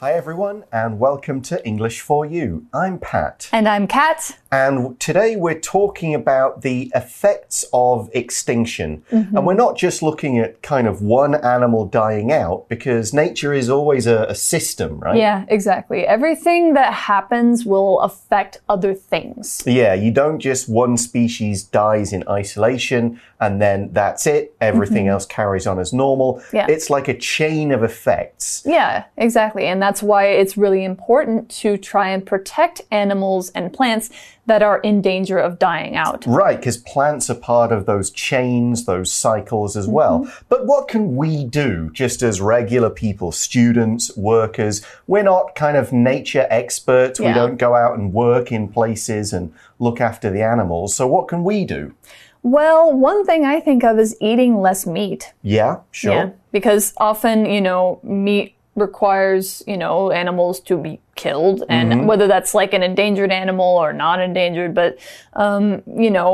Hi, everyone, and welcome to English for You. I'm Pat. And I'm Kat. And today we're talking about the effects of extinction. Mm-hmm. And we're not just looking at kind of one animal dying out because nature is always a, a system, right? Yeah, exactly. Everything that happens will affect other things. Yeah, you don't just one species dies in isolation and then that's it. Everything mm-hmm. else carries on as normal. Yeah. It's like a chain of effects. Yeah, exactly. And that's why it's really important to try and protect animals and plants that are in danger of dying out. Right, because plants are part of those chains, those cycles as well. Mm-hmm. But what can we do just as regular people, students, workers? We're not kind of nature experts. We don't go out and work in places and look after the animals. So what can we do? Well, one thing I think of is eating less meat. Yeah, sure. Yeah, because often, you know, meat requires, you know, animals to be killed and Mm-hmm. whether that's like an endangered animal or not endangered, but um, you know,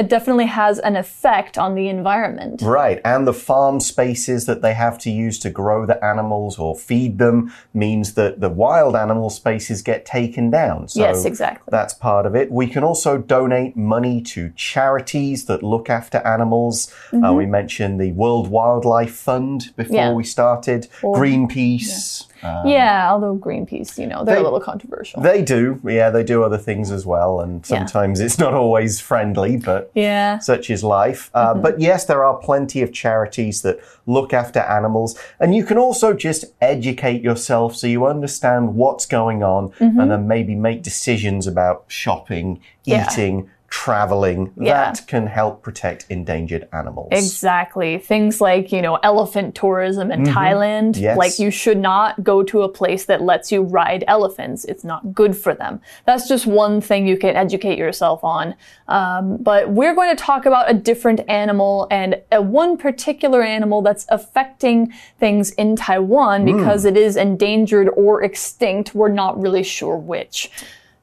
it definitely has an effect on the environment. Right, and the farm spaces that they have to use to grow the animals or feed them means that the wild animal spaces get taken down. So Yes, exactly. That's part of it. We can also donate money to charities that look after animals. Uh, we mentioned the World Wildlife Fund before Mm-hmm. Yeah. we started, Greenpeace. Uh, yeah, although Greenpeace, you know, they're They- a little controversial. they do, yeah, they do other things as well, and Yeah. sometimes it's not always friendly, but yeah. such is life. Uh, But yes, there are plenty of charities that look after animals. And you can also just educate yourself so you understand what's going on and then maybe make decisions about shopping, Yeah. eating, traveling. Yeah. That can help protect endangered animals. Exactly. Things like, you know, elephant tourism in Thailand. Mm-hmm. Yes. Like, you should not go to a place that lets you ride elephants. It's not good for them. That's just one thing you can educate yourself on. Um, but we're going to talk about a different animal and a one particular animal that's affecting things in Taiwan Hmm. because it is endangered or extinct. We're not really sure which.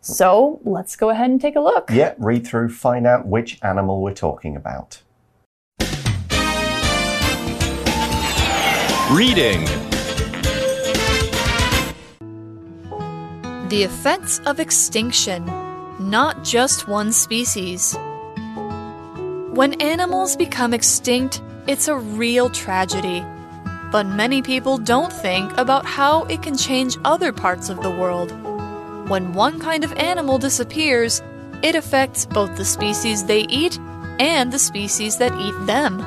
So let's go ahead and take a look. Yeah, read through, find out which animal we're talking about. Reading. The effects of extinction, not just one species. When animals become extinct, it's a real tragedy. But many people don't think about how it can change other parts of the world. When one kind of animal disappears, it affects both the species they eat and the species that eat them.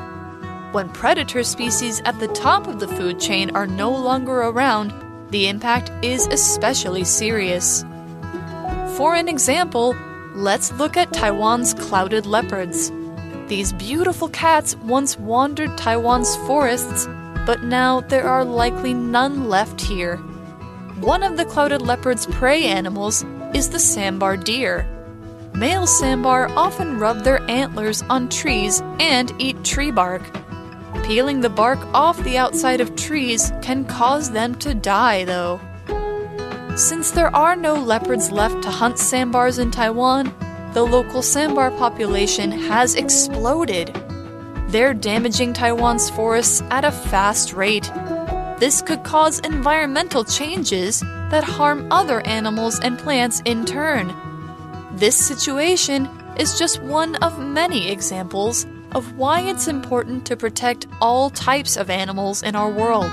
When predator species at the top of the food chain are no longer around, the impact is especially serious. For an example, let's look at Taiwan's clouded leopards. These beautiful cats once wandered Taiwan's forests, but now there are likely none left here. One of the clouded leopard's prey animals is the sambar deer. Male sambar often rub their antlers on trees and eat tree bark. Peeling the bark off the outside of trees can cause them to die, though. Since there are no leopards left to hunt sambars in Taiwan, the local sambar population has exploded. They're damaging Taiwan's forests at a fast rate. This could cause environmental changes that harm other animals and plants in turn. This situation is just one of many examples of why it's important to protect all types of animals in our world.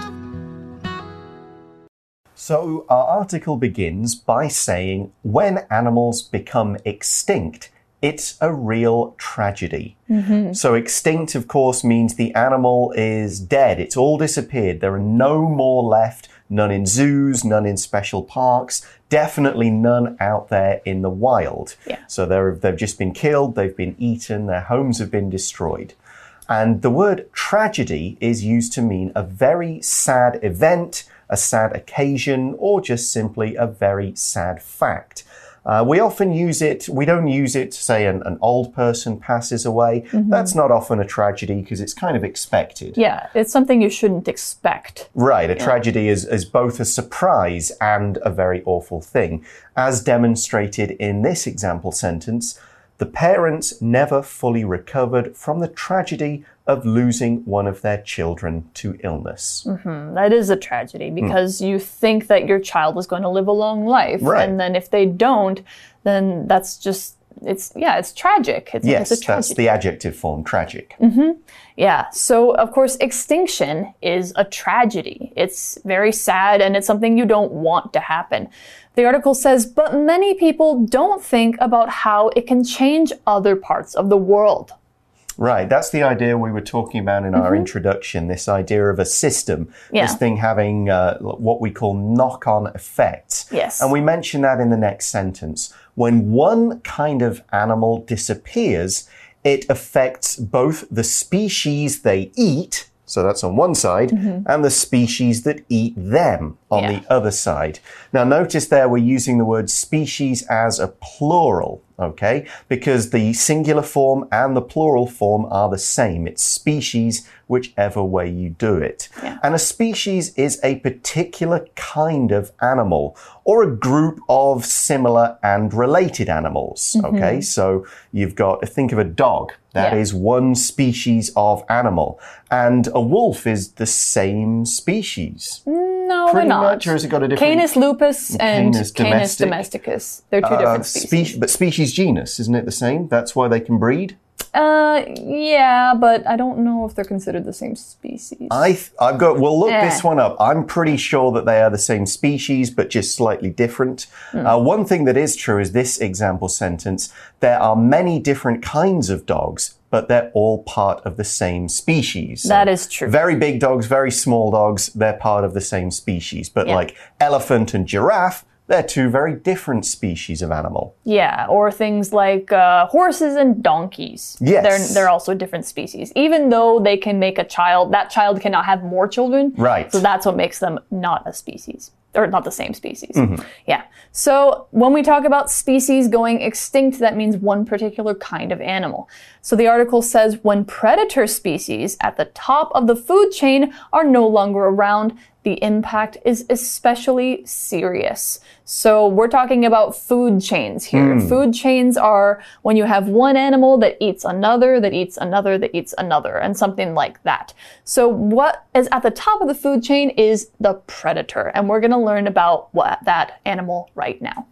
So, our article begins by saying when animals become extinct, it's a real tragedy. Mm-hmm. So, extinct, of course, means the animal is dead. It's all disappeared. There are no more left, none in zoos, none in special parks, definitely none out there in the wild. Yeah. So, they're, they've just been killed, they've been eaten, their homes have been destroyed. And the word tragedy is used to mean a very sad event, a sad occasion, or just simply a very sad fact. Uh, we often use it, we don't use it to say an, an old person passes away. That's not often a tragedy because it's kind of expected. Yeah, it's something you shouldn't expect. Right, a tragedy is, is both a surprise and a very awful thing. As demonstrated in this example sentence, the parents never fully recovered from the tragedy of losing one of their children to illness. Mm-hmm. That is a tragedy hmm. because you think that your child is going to live a long life. Right. And then if they don't, then that's just, it's, yeah, it's tragic. It's, Yes, it's a tragedy. that's the adjective form, tragic. Mm-hmm. Yeah. So, of course, extinction is a tragedy. It's very sad and it's something you don't want to happen. The article says, but many people don't think about how it can change other parts of the world. Right, that's the idea we were talking about in our introduction this idea of a system. Yeah. this thing having uh, what we call knock on effects. Yes. And we mention that in the next sentence. When one kind of animal disappears, it affects both the species they eat, so that's on one side, mm-hmm. and the species that eat them on. Yeah. the other side. Now, notice there we're using the word species as a plural, okay? Because the singular form and the plural form are the same. It's species, whichever way you do it. Yeah. And a species is a particular kind of animal or a group of similar and related animals, mm-hmm. okay? So you've got, think of a dog. That Yeah. is one species of animal. And a wolf is the same species. No, Pretty they're not. much, or has it got a different Canis lupus and Canis Canis domestic? domesticus. They're two uh, different spe- species. but species genus, isn't it the same? That's why they can breed. Uh, yeah, but I don't know if they're considered the same species. I th- I've got. We'll look this one up. I'm pretty sure that they are the same species, but just slightly different. Hmm. Uh, one thing that is true is this example sentence: there are many different kinds of dogs, but they're all part of the same species. So That is true. Very big dogs, very small dogs, they're part of the same species. But Yeah. like elephant and giraffe, they're two very different species of animal. Yeah, or things like uh, horses and donkeys. Yes. They're, they're also different species. Even though they can make a child, that child cannot have more children. Right. So that's what makes them not a species. Or not the same species. Mm-hmm. Yeah. So when we talk about species going extinct, that means one particular kind of animal. So the article says when predator species at the top of the food chain are no longer around, the impact is especially serious. So we're talking about food chains here. Hmm. Food chains are when you have one animal that eats another, that eats another, that eats another, and something like that. So what is at the top of the food chain is the predator, and we're going to learn about what that animal right now.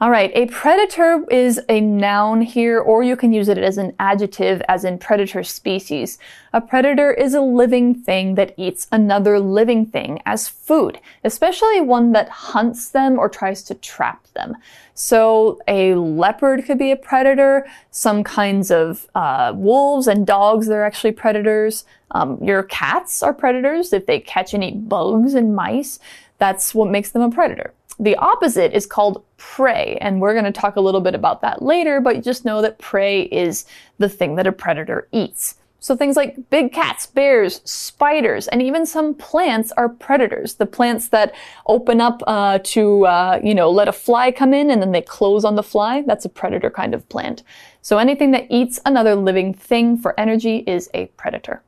All right, a predator is a noun here, or you can use it as an adjective, as in predator species. A predator is a living thing that eats another living thing as food, especially one that hunts them or tries to trap them. So a leopard could be a predator. Some kinds of uh, wolves and dogs, they're actually predators. Um, your cats are predators if they catch and eat bugs and mice. That's what makes them a predator. The opposite is called prey, and we're going to talk a little bit about that later, but just know that prey is the thing that a predator eats. So things like big cats, bears, spiders, and even some plants are predators. The plants that open up uh, to, uh, you know, let a fly come in and then they close on the fly, that's a predator kind of plant. So anything that eats another living thing for energy is a predator.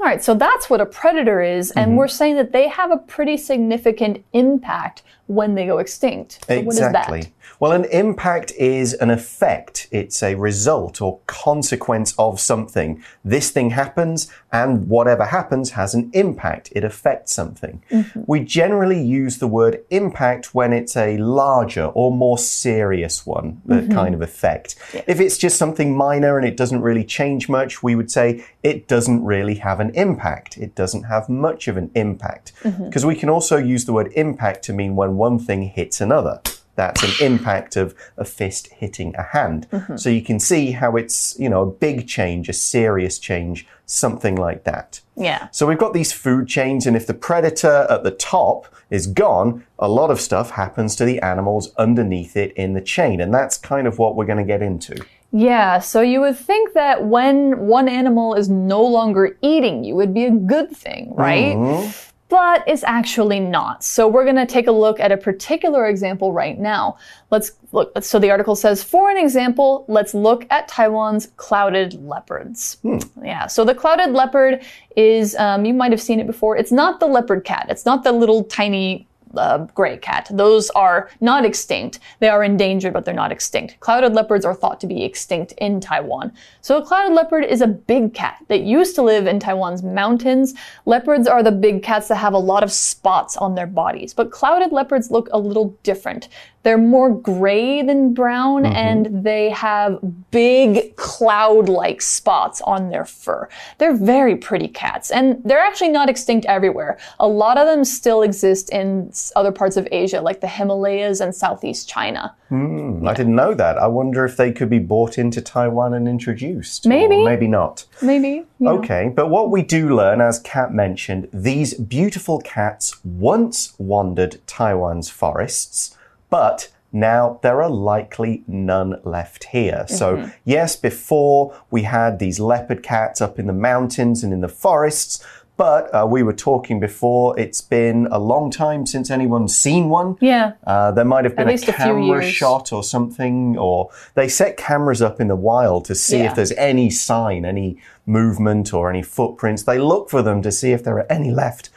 All right, so that's what a predator is, and we're saying that they have a pretty significant impact when they go extinct. So what is exactly. Well, an impact is an effect. It's a result or consequence of something. This thing happens, and whatever happens has an impact. It affects something. Mm-hmm. We generally use the word impact when it's a larger or more serious one, the Mm-hmm. kind of effect. If it's just something minor and it doesn't really change much, we would say it doesn't really have an impact. It doesn't have much of an impact. Mm-hmm. Because we can also use the word impact to mean when one thing hits another. That's an impact of a fist hitting a hand. Mm-hmm. So you can see how it's, you know, a big change, a serious change, something like that. Yeah. So we've got these food chains, and if the predator at the top is gone, a lot of stuff happens to the animals underneath it in the chain. And that's kind of what we're going to get into. Yeah, so you would think that when one animal is no longer eating you would be a good thing, right? Mm-hmm. But it's actually not. So we're going to take a look at a particular example right now. Let's look. So the article says, for an example, let's look at Taiwan's clouded leopards. Yeah. So the clouded leopard is, um, you might have seen it before. It's not the leopard cat. It's not the little tiny uh, gray cat. Those are not extinct. They are endangered, but they're not extinct. Clouded leopards are thought to be extinct in Taiwan. So a clouded leopard is a big cat that used to live in Taiwan's mountains. Leopards are the big cats that have a lot of spots on their bodies, but clouded leopards look a little different. They're more gray than brown Mm-hmm. and they have big cloud like spots on their fur. They're very pretty cats and they're actually not extinct everywhere. A lot of them still exist in other parts of Asia, like the Himalayas and Southeast China. Hmm, I didn't know that. I wonder if they could be brought into Taiwan and introduced. Maybe. Maybe not. Maybe. know. Okay, but what we do learn, as Kat mentioned, these beautiful cats once wandered Taiwan's forests, but now there are likely none left here. So, yes, before we had these leopard cats up in the mountains and in the forests. But uh, we were talking before, it's been a long time since anyone's seen one. Yeah. Uh, there might have been a a camera years. shot or something, or they set cameras up in the wild to see Yeah. if there's any sign, any movement, or any footprints. They look for them to see if there are any left.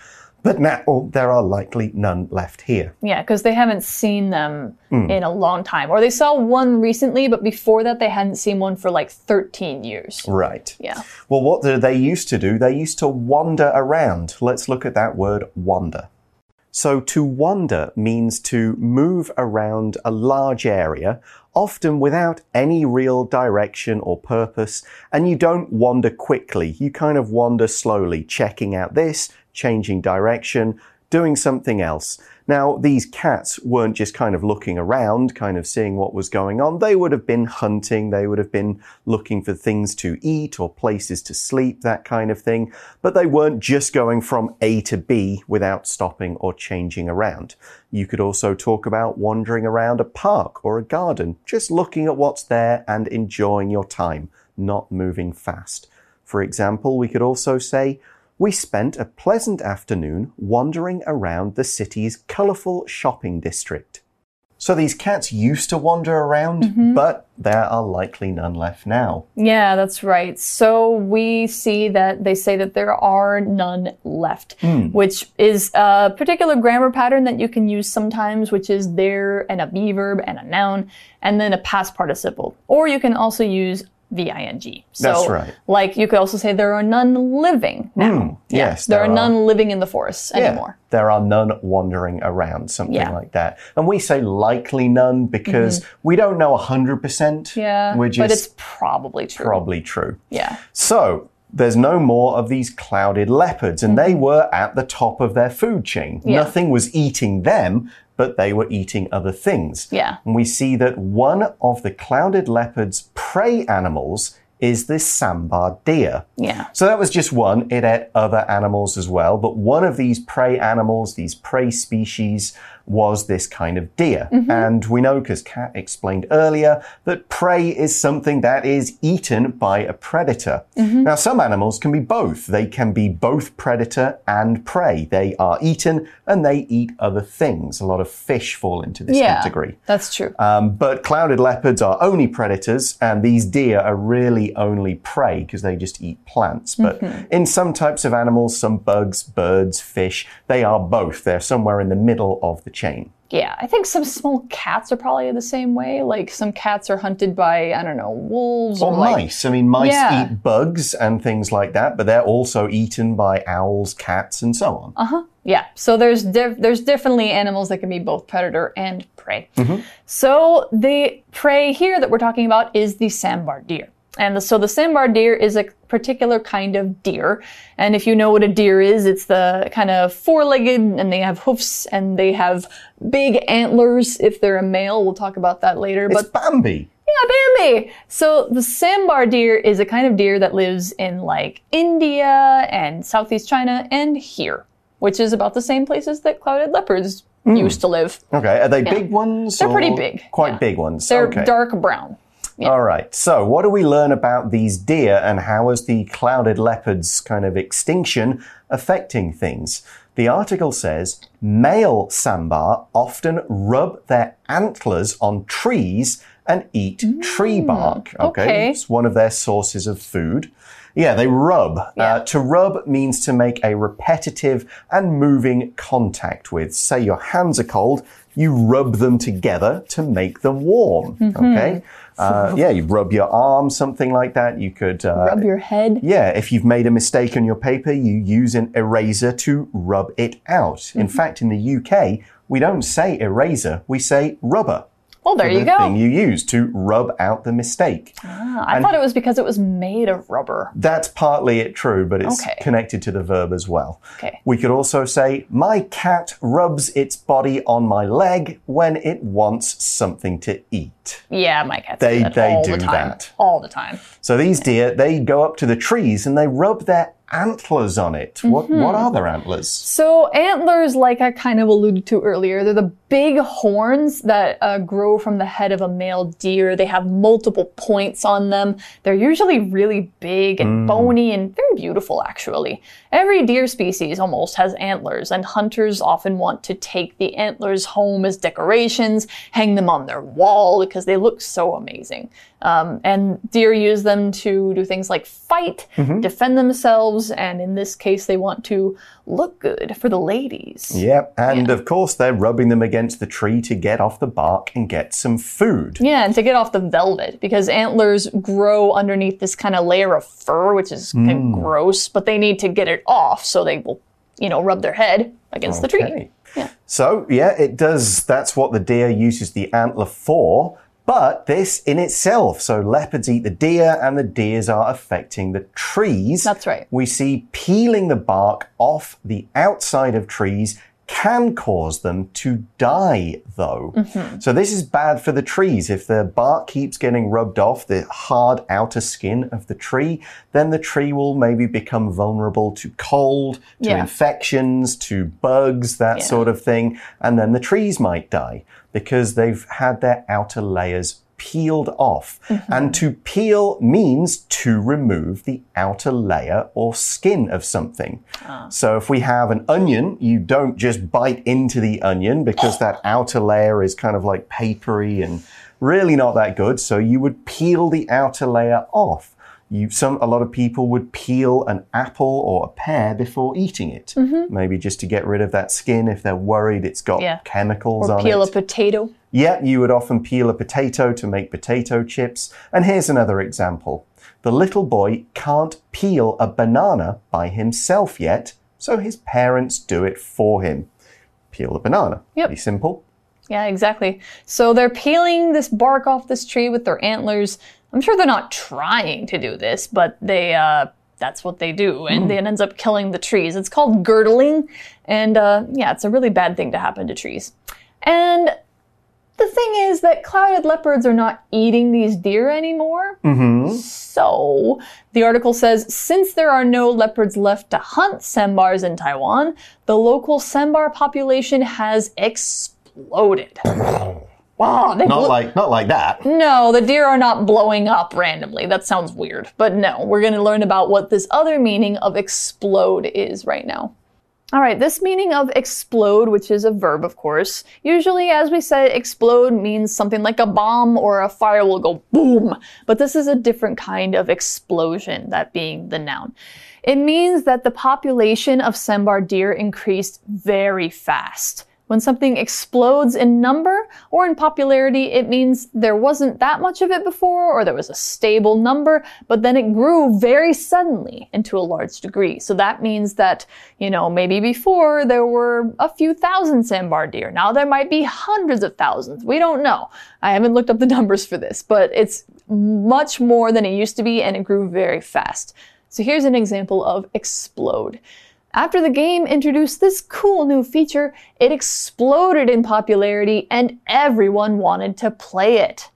But now there are likely none left here. Yeah, because they haven't seen them Hmm. in a long time. Or they saw one recently, but before that, they hadn't seen one for like 13 years. Right. Yeah. Well, what do they used to do? They used to wander around. Let's look at that word wander. So, to wander means to move around a large area, often without any real direction or purpose, and you don't wander quickly. You kind of wander slowly, checking out this, changing direction, doing something else. Now, these cats weren't just kind of looking around, kind of seeing what was going on. They would have been hunting, they would have been looking for things to eat or places to sleep, that kind of thing. But they weren't just going from A to B without stopping or changing around. You could also talk about wandering around a park or a garden, just looking at what's there and enjoying your time, not moving fast. For example, we could also say, we spent a pleasant afternoon wandering around the city's colourful shopping district. So these cats used to wander around, mm-hmm. but there are likely none left now. Yeah, that's right. So we see that they say that there are none left, hmm. which is a particular grammar pattern that you can use sometimes, which is there and a be verb and a noun, and then a past participle. Or you can also use the ing. So, That's right. Like you could also say there are none living now. Yeah, yes, there, there are are. none living in the forests anymore. There are none wandering around, something Yeah. like that. And we say likely none because we don't know 100%. Yeah, We're but it's probably true. probably true. yeah. So, there's no more of these clouded leopards, and they were at the top of their food chain. Mm-hmm. Yeah. Nothing was eating them, but they were eating other things. Yeah. And we see that one of the clouded leopard's prey animals is this sambar deer. Yeah. So that was just one. It ate other animals as well. But one of these prey animals, these prey species, was this kind of deer. Mm-hmm. And we know, because Kat explained earlier, that prey is something that is eaten by a predator. Mm-hmm. Now, some animals can be both. They can be both predator and prey. They are eaten and they eat other things. A lot of fish fall into this Yeah. category. That's true. Um, but clouded leopards are only predators, and these deer are really only prey because they just eat plants. But mm-hmm. in some types of animals, some bugs, birds, fish, they are both. They're somewhere in the middle of the chain. Yeah, I think some small cats are probably the same way. Like some cats are hunted by, I don't know, wolves Or or, like mice. I mean, mice Yeah. eat bugs and things like that, but they're also eaten by owls, cats, and so on. Uh-huh. Yeah, so there's there's definitely animals that can be both predator and prey. So the prey here that we're talking about is the sambar deer. And the, so the sambar deer is a particular kind of deer. And if you know what a deer is, it's the kind of four-legged and they have hoofs and they have big antlers if they're a male. We'll talk about that later. It's but Bambi. yeah, Bambi. So the sambar deer is a kind of deer that lives in like India and Southeast China and here, which is about the same places that clouded leopards hmm. used to live. Okay, are they big ones? They're pretty big, Quite yeah. big ones. They're okay. dark brown. All right. So, what do we learn about these deer and how is the clouded leopard's kind of extinction affecting things? The article says male sambar often rub their antlers on trees and eat tree bark. okay. It's one of their sources of food. Yeah, they rub. Uh, to rub means to make a repetitive and moving contact with. Say your hands are cold, you rub them together to make them warm. Okay? Uh, yeah, you rub your arm, something like that. You could. Uh, Rub your head. yeah, if you've made a mistake on your paper, you use an eraser to rub it out. In fact, in the UK, we don't say eraser, we say rubber. Well, there you the go. thing you use to rub out the mistake. Ah, I thought it was because it was made of rubber. That's partly it true, but it's Okay. connected to the verb as well. Okay. We could also say, My cat rubs its body on my leg when it wants something to eat. Yeah, my cats They- do that they all do the time. that. All the time. So these deer, they go up to the trees and they rub their antlers on it. What, what are their antlers? So antlers, like I kind of alluded to earlier, they're the big horns that uh, grow from the head of a male deer. They have multiple points on them. They're usually really big and bony and very beautiful, actually. Every deer species almost has antlers, and hunters often want to take the antlers home as decorations, hang them on their wall because they look so amazing. Um, and deer use them to do things like fight, defend themselves, and in this case, they want to look good for the ladies. Yep, and of course they're rubbing them against the tree to get off the bark and get some food. Yeah, and to get off the velvet, because antlers grow underneath this kind of layer of fur, which is kind of gross, but they need to get it off, so they will, you know, rub their head against the tree. Okay. So, yeah, it does. That's what the deer uses the antler for. But this in itself, so leopards eat the deer and the deers are affecting the trees. That's right. We see peeling the bark off the outside of trees can cause them to die, though. Mm-hmm. So, this is bad for the trees. If the bark keeps getting rubbed off the hard outer skin of the tree, then the tree will maybe become vulnerable to cold, to Yeah. infections, to bugs, that Yeah. sort of thing. And then the trees might die because they've had their outer layers peeled off. Mm-hmm. And to peel means to remove the outer layer or skin of something. Ah. So if we have an onion, you don't just bite into the onion because that outer layer is kind of like papery and really not that good. So you would peel the outer layer off. You, some, a lot of people would peel an apple or a pear before eating it. Maybe just to get rid of that skin if they're worried it's got. Yeah. chemicals Or on peel it. Peel a potato. Yeah, you would often peel a potato to make potato chips. And here's another example. The little boy can't peel a banana by himself yet, so his parents do it for him. Peel the banana. Yep. Pretty simple. Yeah, exactly. So they're peeling this bark off this tree with their antlers. I'm sure they're not trying to do this, but they uh that's what they do, and it ends up killing the trees. It's called girdling, and uh, yeah, it's a really bad thing to happen to trees. And the thing is that clouded leopards are not eating these deer anymore. Mm-hmm. So, the article says since there are no leopards left to hunt sambars in Taiwan, the local sambar population has exploded. Wow, Not like not like that. no, the deer are not blowing up randomly. That sounds weird. But no, we're going to learn about what this other meaning of explode is right now. All right, this meaning of explode, which is a verb, of course, usually, as we said, explode means something like a bomb or a fire will go boom. But this is a different kind of explosion, that being the noun. It means that the population of sambar deer increased very fast. When something explodes in number or in popularity, it means there wasn't that much of it before or there was a stable number, but then it grew very suddenly and to a large degree. So that means that, you know, maybe before there were a few thousand sambar deer. Now there might be hundreds of thousands. We don't know. I haven't looked up the numbers for this, but it's much more than it used to be and it grew very fast. So here's an example of explode. After the game introduced this cool new feature, it exploded in popularity and everyone wanted to play it.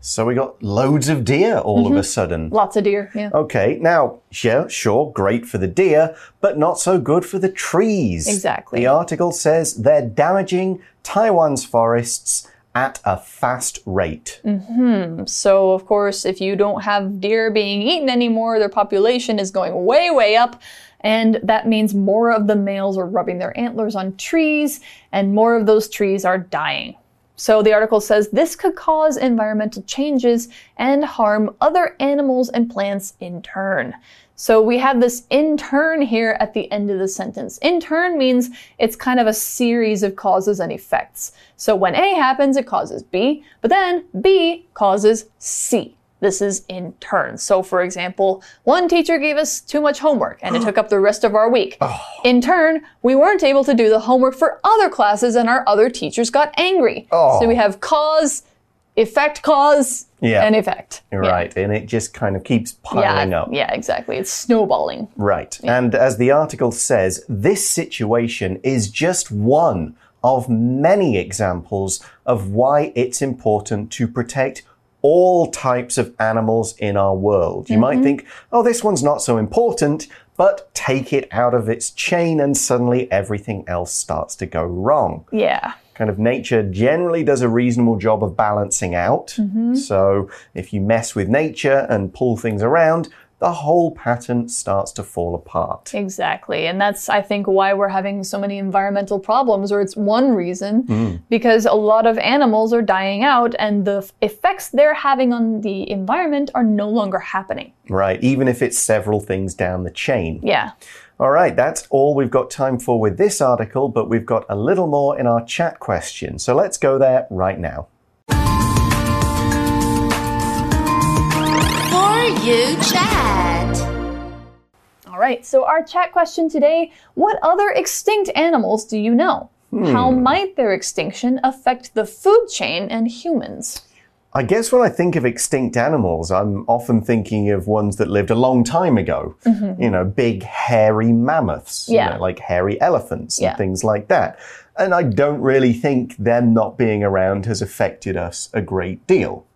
So we got loads of deer all of a sudden. Lots of deer, yeah. Okay, now, yeah, sure, great for the deer, but not so good for the trees. Exactly. The article says they're damaging Taiwan's forests at a fast rate. Hmm. So, of course, if you don't have deer being eaten anymore, their population is going way, way up. And that means more of the males are rubbing their antlers on trees, and more of those trees are dying. So the article says this could cause environmental changes and harm other animals and plants in turn. So we have this in turn here at the end of the sentence. In turn means it's kind of a series of causes and effects. So when A happens, it causes B, but then B causes C. This is in turn. So, for example, one teacher gave us too much homework and it took up the rest of our week. Oh. In turn, we weren't able to do the homework for other classes and our other teachers got angry. Oh. So we have cause, effect, cause, Yeah. and effect. Yeah. Right. And it just kind of keeps piling Yeah, up. yeah, exactly. It's snowballing. Right. And as the article says, this situation is just one of many examples of why it's important to protect all types of animals in our world. You might mm-hmm. think, oh, this one's not so important, but take it out of its chain and suddenly everything else starts to go wrong Yeah. kind of nature generally does a reasonable job of balancing out. Mm-hmm. So if you mess with nature and pull things around, the whole pattern starts to fall apart. Exactly. And that's, I think, why we're having so many environmental problems, or it's one reason, hmm. because a lot of animals are dying out and the effects they're having on the environment are no longer happening. Right, even if it's several things down the chain. Yeah. All right, that's all we've got time for with this article, but we've got a little more in our chat question. So let's go there right now. You chat. All right. So, our chat question today what other extinct animals do you know? How hmm. might their extinction affect the food chain and humans? I guess when I think of extinct animals, I'm often thinking of ones that lived a long time ago. Mm-hmm. You know, big hairy mammoths, you. Yeah. know, like hairy elephants and Yeah. things like that. And I don't really think them not being around has affected us a great deal.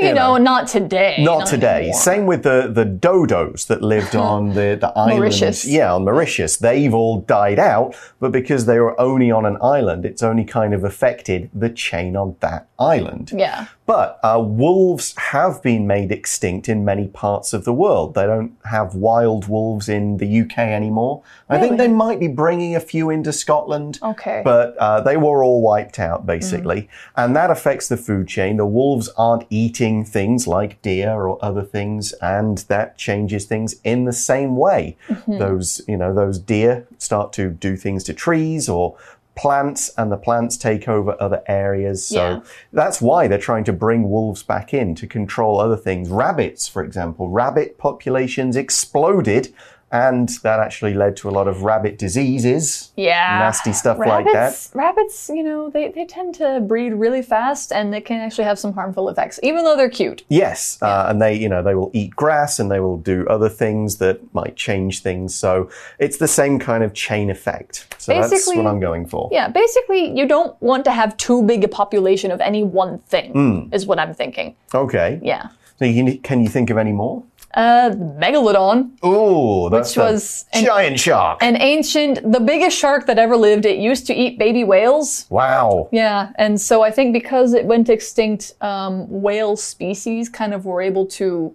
You, You know, know, not today. Not today. anymore. Same with the, the dodos that lived on the, the island. Mauritius. Yeah, on Mauritius. They've all died out, but because they were only on an island, it's only kind of affected the chain on that island. Yeah. But uh, wolves have been made extinct in many parts of the world. They don't have wild wolves in the UK anymore. I think they might be bringing a few into Scotland. Okay. But uh, they were all wiped out, basically. And that affects the food chain. The wolves aren't eating things like deer or other things, and that changes things in the same way. Those, you know, those deer start to do things to trees or plants and the plants take over other areas. So Yeah. that's why they're trying to bring wolves back in to control other things. Rabbits, for example, rabbit populations exploded and that actually led to a lot of rabbit diseases. Yeah. Nasty stuff rabbits, like that. Rabbits, you know, they, they tend to breed really fast and they can actually have some harmful effects, even though they're cute. Yes, uh, and they, you know, they will eat grass and they will do other things that might change things. So it's the same kind of chain effect. So that's what I'm going for. Yeah, basically, you don't want to have too big a population of any one thing, Hmm. is what I'm thinking. Okay. Yeah. So you can, can you think of any more? Uh, Megalodon, Oh, that's Which a was an- giant shark. an ancient, the biggest shark that ever lived, it used to eat baby whales. wow. Yeah, and so I think because it went extinct, um, whale species kind of were able to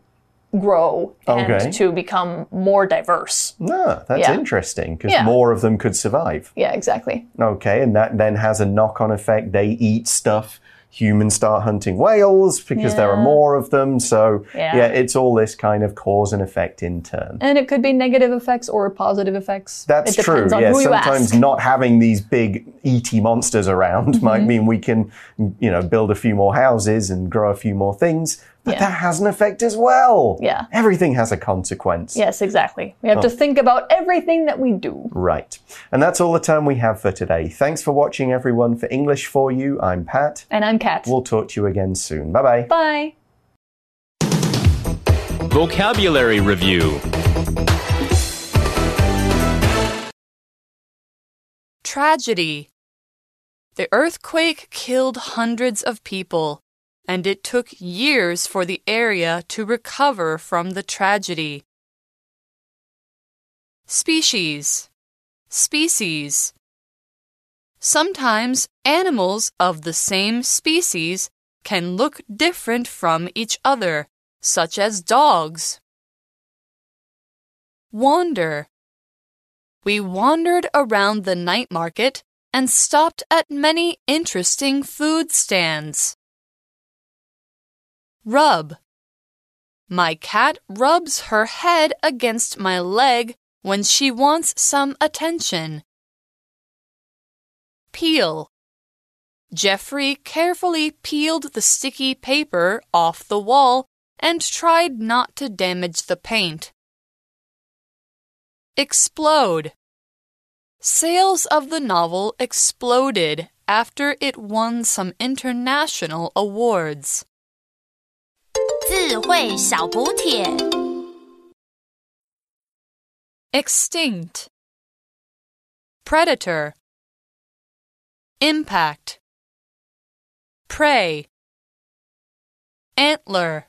grow and Okay. to become more diverse. Ah, that's Yeah. interesting because Yeah. more of them could survive. Yeah, exactly. Okay, and that then has a knock on effect. They eat stuff. Humans start hunting whales because there are more of them. So, Yeah. yeah, it's all this kind of cause and effect in turn. And it could be negative effects or positive effects. That's it true. on Yeah, sometimes. Mm-hmm. not having these big ET monsters around might mean we can, you know, build a few more houses and grow a few more things. But Yeah. that has an effect as well. Yeah. Everything has a consequence. Yes, exactly. We have Oh. to think about everything that we do. Right. And that's all the time we have for today. Thanks for watching, everyone. For English for You, I'm Pat. And I'm Kat. We'll talk to you again soon. Bye bye. Bye. Vocabulary Review Tragedy. The earthquake killed hundreds of people, and it took years for the area to recover from the tragedy. Species. Species. Sometimes animals of the same species can look different from each other, such as dogs. Wander. We wandered around the night market and stopped at many interesting food stands. Rub. My cat rubs her head against my leg when she wants some attention. Peel. Jeffrey carefully peeled the sticky paper off the wall and tried not to damage the paint. Explode. Sales of the novel exploded after it won some international awards. 智慧小补帖。 Extinct. Predator. Impact. Prey. Antler.